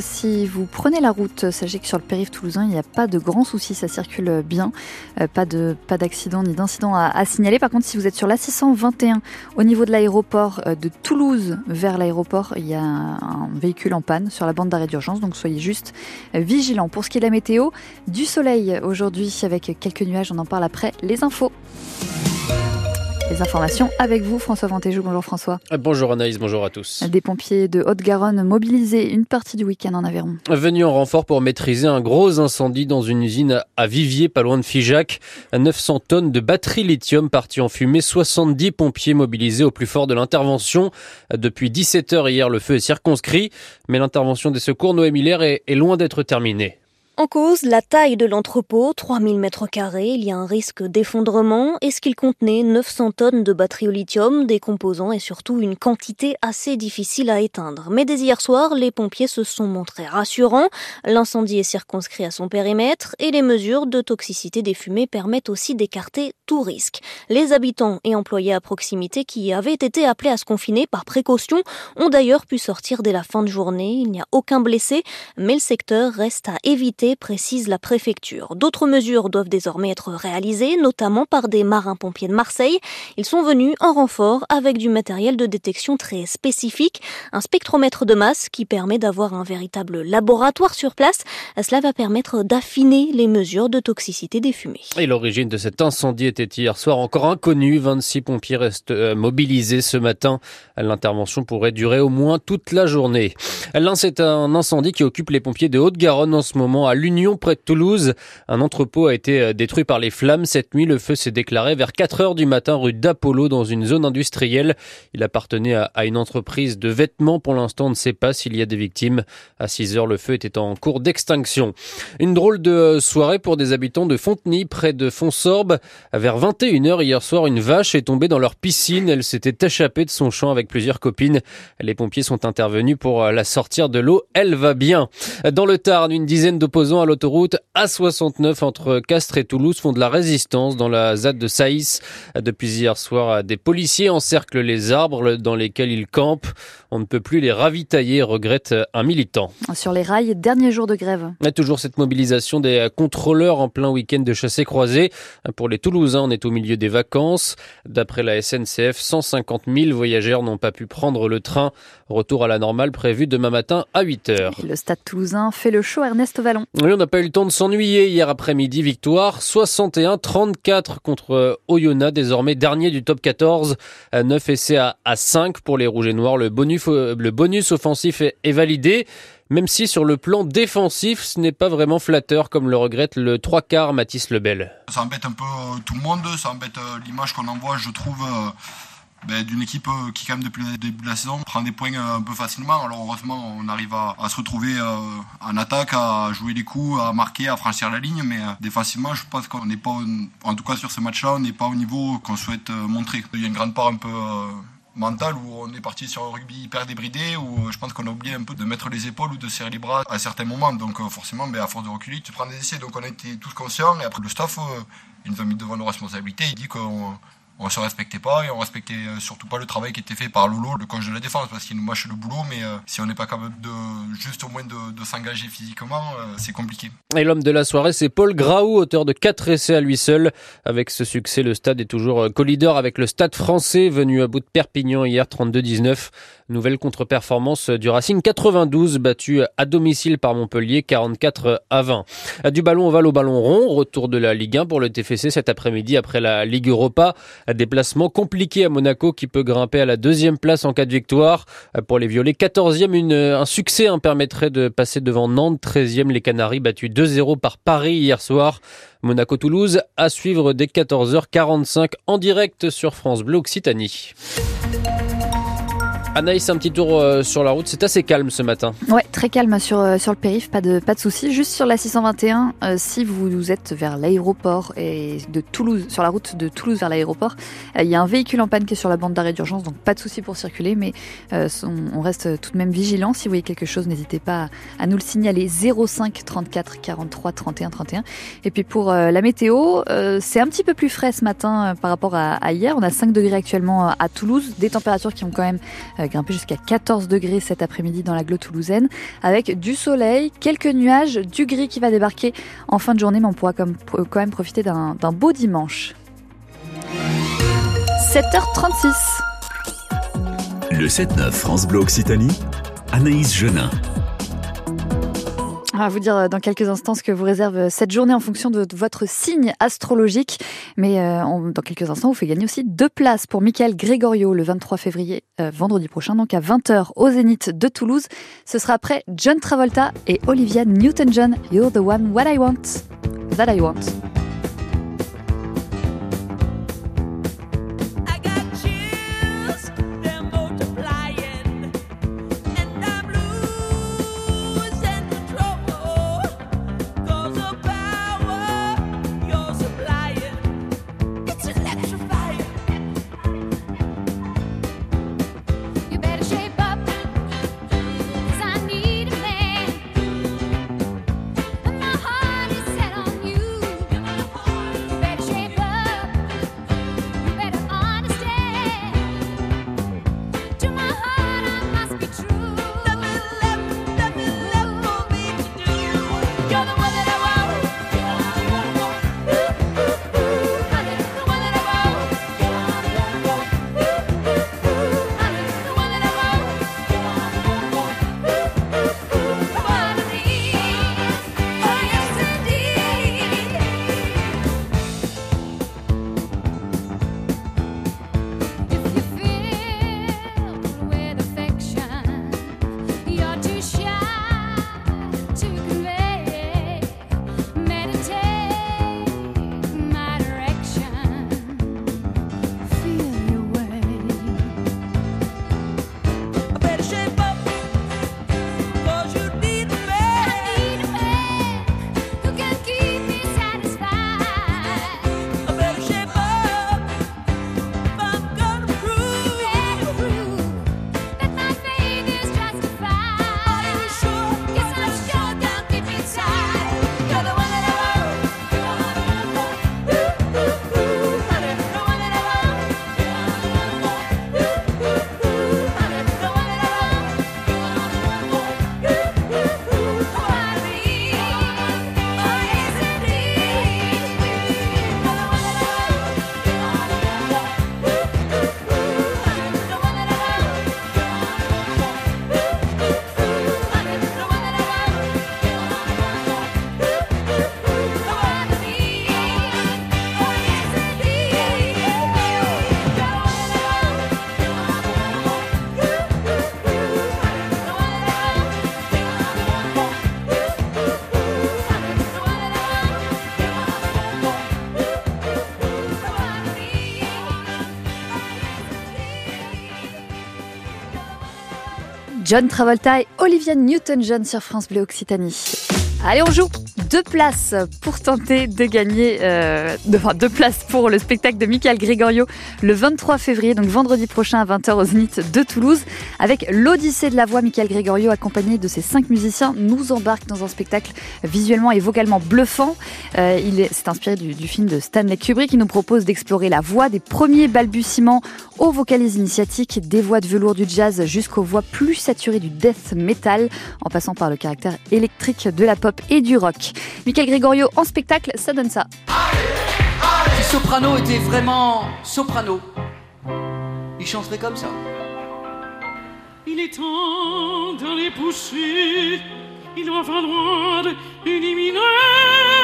Si vous prenez la route, sachez que sur le périph' toulousain, il n'y a pas de grands soucis, ça circule bien, euh, pas pas d'accident ni d'incident à, signaler. Par contre, si vous êtes sur l'A621 au niveau de l'aéroport euh, de Toulouse vers l'aéroport, il y a un véhicule en panne sur la bande d'arrêt d'urgence, donc soyez juste euh, vigilants. Pour ce qui est de la météo, du soleil aujourd'hui avec quelques nuages, on en parle après les infos. Les informations avec vous, François Vantéjou. Bonjour François. Euh, bonjour Anaïs, bonjour à tous. Des pompiers de Haute-Garonne mobilisés une partie du week-end en Aveyron. Venus en renfort pour maîtriser un gros incendie dans une usine à Vivier, pas loin de Figeac. 900 tonnes de batteries lithium parties en fumée, 70 pompiers mobilisés au plus fort de l'intervention. Depuis 17 heures hier, le feu est circonscrit, mais l'intervention des secours Noé Miller est loin d'être terminée. En cause, la taille de l'entrepôt, 3000 mètres carrés, il y a un risque d'effondrement et ce qu'il contenait 900 tonnes de batteries au lithium, des composants et surtout une quantité assez difficile à éteindre. Mais dès hier soir, les pompiers se sont montrés rassurants. L'incendie est circonscrit à son périmètre et les mesures de toxicité des fumées permettent aussi d'écarter tout risque. Les habitants et employés à proximité qui avaient été appelés à se confiner par précaution ont d'ailleurs pu sortir dès la fin de journée. Il n'y a aucun blessé, mais le secteur reste à éviter précise la préfecture. D'autres mesures doivent désormais être réalisées, notamment par des marins-pompiers de Marseille. Ils sont venus en renfort avec du matériel de détection très spécifique, un spectromètre de masse qui permet d'avoir un véritable laboratoire sur place. Cela va permettre d'affiner les mesures de toxicité des fumées. Et l'origine de cet incendie était hier soir encore inconnue. 26 pompiers restent euh, mobilisés ce matin. L'intervention pourrait durer au moins toute la journée. L'un, c'est un incendie qui occupe les pompiers de Haute-Garonne en ce moment à l'Union près de Toulouse. Un entrepôt a été euh, détruit par les flammes. Cette nuit, le feu s'est déclaré vers 4 heures du matin rue d'Apollo dans une zone industrielle. Il appartenait à une entreprise de vêtements. Pour l'instant, on ne sait pas s'il y a des victimes. À 6 heures, le feu était en cours d'extinction. Une drôle de euh, soirée pour des habitants de Fontenay près de Fonsorbe. Vers 21h hier soir, une vache est tombée dans leur piscine. Elle s'était échappée de son champ avec plusieurs copines. Les pompiers sont intervenus pour euh, la sortir de l'eau. Elle va bien. Dans le Tarn, une dizaine d'opposants à l'autoroute A69 entre Castres et Toulouse font de la résistance dans la ZAD de Saïs. Depuis hier soir, des policiers encerclent les arbres dans lesquels ils campent. On ne peut plus les ravitailler, regrette un militant. Sur les rails, dernier jour de grève. Et toujours cette mobilisation des contrôleurs en plein week-end de chassé croisé. Pour les Toulousains, on est au milieu des vacances. D'après la SNCF, 150 000 voyageurs n'ont pas pu prendre le train. Retour à la normale prévu demain matin à 8 h Le stade toulousain fait le show Ernest Vallon. Oui, on n'a pas eu le temps de s'ennuyer hier après-midi. Victoire 61-34 contre Oyonnax, désormais dernier du top 14. 9 essais à, 5 pour les Rouges et Noirs. Le bonus, le bonus offensif est, validé même si sur le plan défensif, ce n'est pas vraiment flatteur, comme le regrette le trois quarts Mathis Lebel. Ça embête un peu euh, tout le monde, ça embête euh, l'image qu'on envoie, je trouve. Euh, ben, d'une équipe euh, qui quand même depuis le début de la saison prend des points euh, un peu facilement. Alors heureusement on arrive à, se retrouver euh, en attaque, à jouer les coups, à marquer, à franchir la ligne, mais défensivement je pense qu'on n'est pas, en tout cas sur ce match-là, on n'est pas au niveau qu'on souhaite montrer. Il y a une grande part un peu mentale où on est parti sur un rugby hyper débridé, où je pense qu'on a oublié un peu de mettre les épaules ou de serrer les bras à certains moments. Donc forcément, ben, à force de reculer, tu prends des essais. Donc on a été tous conscients et après le staff, il nous a mis devant nos responsabilités. Il dit qu'on on se respectait pas et on respectait euh, surtout pas le travail qui était fait par Lolo, le coach de la défense, parce qu'il nous mâche le boulot, mais euh, si on n'est pas capable de juste au moins de, s'engager physiquement, euh, c'est compliqué. Et l'homme de la soirée, c'est Paul Graou, auteur de 4 essais à lui seul. Avec ce succès, le stade est toujours co-leader avec le stade français, venu à bout de Perpignan hier 32-19. Nouvelle contre-performance du Racing 92, battu à domicile par Montpellier 44 à 20. Du ballon ovale au ballon rond, retour de la Ligue 1 pour le TFC cet après-midi après la Ligue Europa. Déplacement compliqué à Monaco qui peut grimper à la deuxième place en cas de victoire. Pour les Violets, 14e, une, un succès hein, permettrait de passer devant Nantes. 13e, les Canaries battus 2-0 par Paris hier soir. Monaco-Toulouse à suivre dès 14h45 en direct sur France Bleu Occitanie. Anaïs, un petit tour euh, sur la route, c'est assez calme ce matin. Ouais, très calme sur, euh, sur le périph', pas de, pas de soucis. Juste sur la 621, euh, si vous, êtes vers l'aéroport et de Toulouse, sur la route de Toulouse vers l'aéroport, il y a un véhicule en panne qui est sur la bande d'arrêt d'urgence, donc pas de soucis pour circuler, mais on, reste tout de même vigilant. Si vous voyez quelque chose, n'hésitez pas à, nous le signaler 05 34 43 31 31. Et puis pour la météo, c'est un petit peu plus frais ce matin par rapport à, à, hier. On a 5 degrés actuellement à Toulouse, des températures qui ont quand même grimper jusqu'à 14 degrés cet après-midi dans la Glo toulousaine, avec du soleil, quelques nuages, du gris qui va débarquer en fin de journée, mais on pourra quand même profiter d'un beau dimanche. 7h36. Le 7-9 France Bleu Occitanie, Anaïs Genin. On va vous dire euh, dans quelques instants ce que vous réserve euh, cette journée en fonction de votre signe astrologique. Mais euh, dans quelques instants, vous fait gagner aussi deux places pour Michael Gregorio le 23 février, vendredi prochain, donc à 20h au Zénith de Toulouse. Ce sera après John Travolta et Olivia Newton-John. You're the one what I want, that I want. John Travolta et Olivia Newton-John sur France Bleu Occitanie. Allez, on joue deux places pour tenter de gagner, euh, deux places pour le spectacle de Michael Gregorio le 23 février, donc vendredi prochain à 20h au Zénith de Toulouse, avec l'Odyssée de la voix. Michael Gregorio, accompagné de ses cinq musiciens, nous embarque dans un spectacle visuellement et vocalement bluffant. Euh, il est, c'est inspiré du, du, film de Stanley Kubrick qui nous propose d'explorer la voix des premiers balbutiements aux vocalises initiatiques, des voix de velours du jazz jusqu'aux voix plus saturées du death metal, en passant par le caractère électrique de la pop et du rock. Michael Gregorio en spectacle, ça donne ça. Si Soprano était vraiment soprano, il chanterait comme ça. Il est temps d'aller pousser, il doit falloir éliminer.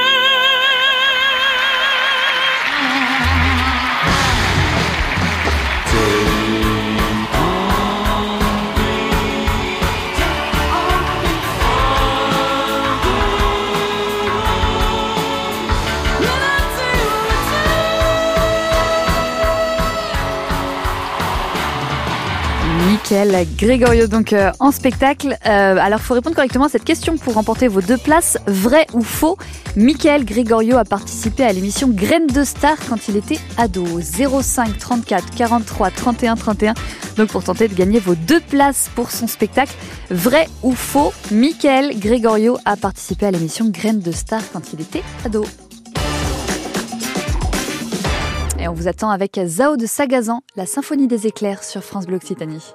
Michael Gregorio donc euh, en spectacle. Euh, alors faut répondre correctement à cette question pour remporter vos deux places. Vrai ou faux Michael Gregorio a participé à l'émission Graines de Star quand il était ado. 05 34 43 31 31. Donc pour tenter de gagner vos deux places pour son spectacle. Vrai ou faux Michael Gregorio a participé à l'émission Graines de Star quand il était ado. Et on vous attend avec Zao de Sagazan, la symphonie des éclairs sur France Bleu Occitanie.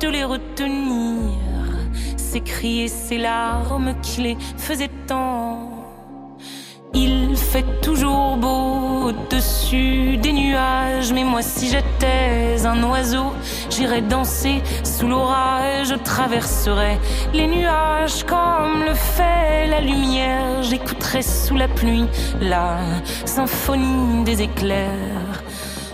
de les retenir. Ces cris et ces larmes qui les faisaient tant. Il fait toujours beau au-dessus des nuages, mais moi si j'étais un oiseau, j'irais danser sous l'orage, je traverserais les nuages comme le fait la lumière, j'écouterais sous la pluie la symphonie des éclairs.